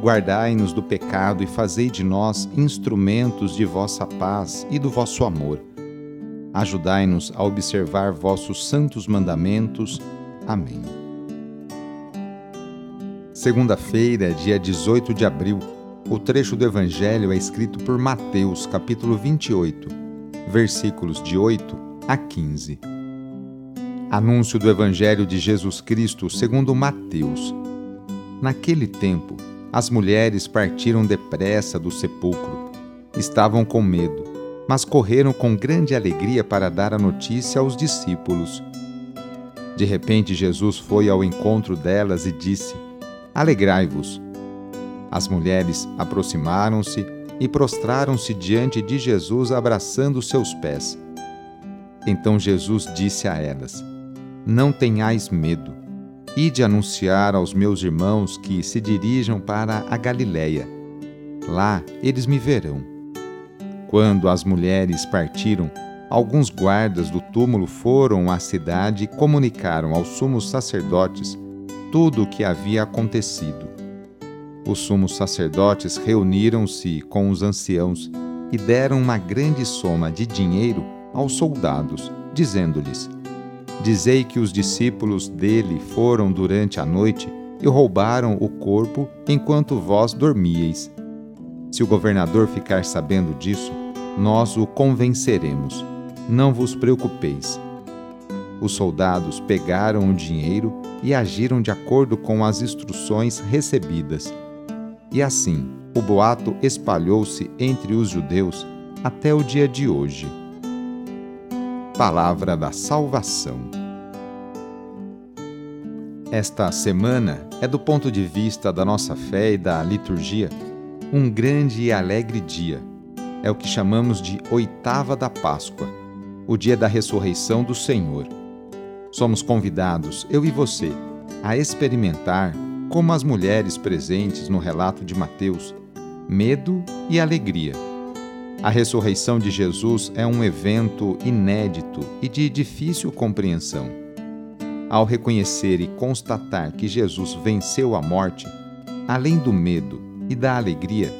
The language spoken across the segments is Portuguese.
Guardai-nos do pecado e fazei de nós instrumentos de vossa paz e do vosso amor. Ajudai-nos a observar vossos santos mandamentos. Amém. Segunda-feira, dia 18 de abril. O trecho do Evangelho é escrito por Mateus, capítulo 28, versículos de 8 a 15. Anúncio do Evangelho de Jesus Cristo segundo Mateus. Naquele tempo, as mulheres partiram depressa do sepulcro. Estavam com medo, mas correram com grande alegria para dar a notícia aos discípulos. De repente, Jesus foi ao encontro delas e disse: Alegrai-vos. As mulheres aproximaram-se e prostraram-se diante de Jesus, abraçando seus pés. Então Jesus disse a elas: Não tenhais medo. Ide anunciar aos meus irmãos que se dirijam para a Galiléia. Lá eles me verão. Quando as mulheres partiram, alguns guardas do túmulo foram à cidade e comunicaram aos sumos sacerdotes tudo o que havia acontecido. Os sumos sacerdotes reuniram-se com os anciãos e deram uma grande soma de dinheiro aos soldados, dizendo-lhes: Dizei que os discípulos dele foram durante a noite e roubaram o corpo enquanto vós dormíeis. Se o governador ficar sabendo disso, nós o convenceremos. Não vos preocupeis. Os soldados pegaram o dinheiro e agiram de acordo com as instruções recebidas. E assim, o boato espalhou-se entre os judeus até o dia de hoje. Palavra da Salvação. Esta semana é, do ponto de vista da nossa fé e da liturgia, um grande e alegre dia. É o que chamamos de Oitava da Páscoa, o dia da ressurreição do Senhor. Somos convidados, eu e você, a experimentar, como as mulheres presentes no relato de Mateus, medo e alegria a ressurreição de Jesus é um evento inédito e de difícil compreensão. Ao reconhecer e constatar que Jesus venceu a morte, além do medo e da alegria,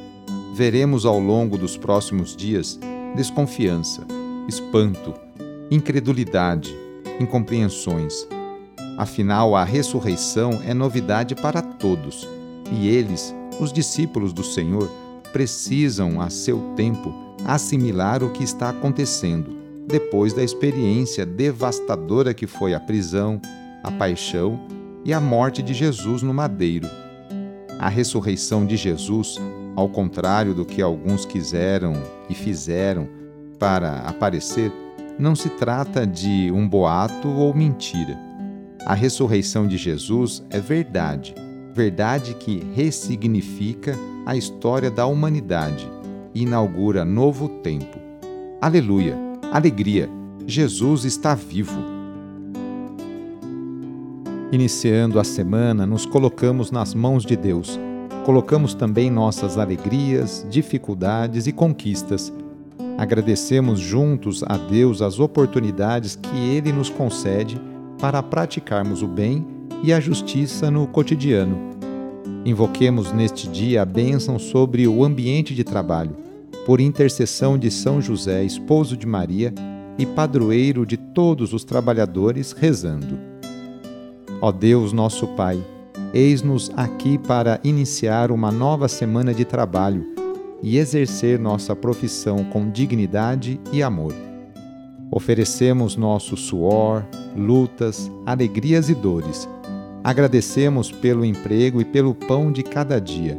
veremos ao longo dos próximos dias desconfiança, espanto, incredulidade, incompreensões. Afinal, a ressurreição é novidade para todos e eles, os discípulos do Senhor, precisam, a seu tempo, assimilar o que está acontecendo, depois da experiência devastadora que foi a prisão, a paixão e a morte de Jesus no madeiro. A ressurreição de Jesus, ao contrário do que alguns quiseram e fizeram para aparecer, não se trata de um boato ou mentira. A ressurreição de Jesus é verdade, verdade que ressignifica a história da humanidade inaugura novo tempo. Aleluia! Alegria! Jesus está vivo! Iniciando a semana, nos colocamos nas mãos de Deus. Colocamos também nossas alegrias, dificuldades e conquistas. Agradecemos juntos a Deus as oportunidades que Ele nos concede para praticarmos o bem e a justiça no cotidiano. Invoquemos neste dia a bênção sobre o ambiente de trabalho por intercessão de São José, esposo de Maria e padroeiro de todos os trabalhadores, rezando. Ó Deus, nosso Pai, eis-nos aqui para iniciar uma nova semana de trabalho e exercer nossa profissão com dignidade e amor. Oferecemos nosso suor, lutas, alegrias e dores. Agradecemos pelo emprego e pelo pão de cada dia.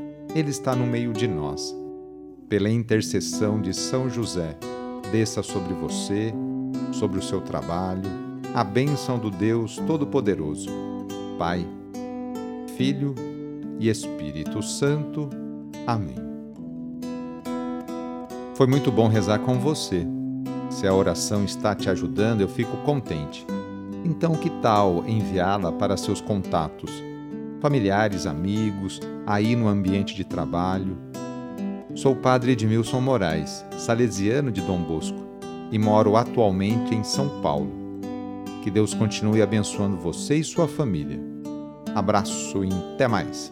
Ele está no meio de nós. Pela intercessão de São José, desça sobre você, sobre o seu trabalho, a bênção do Deus Todo-Poderoso, Pai, Filho e Espírito Santo. Amém. Foi muito bom rezar com você. Se a oração está te ajudando, eu fico contente. Então, que tal enviá-la para seus contatos, familiares, amigos, aí no ambiente de trabalho? Sou o padre Edmilson Moraes, salesiano de Dom Bosco, e moro atualmente em São Paulo. Que Deus continue abençoando você e sua família. Abraço e até mais.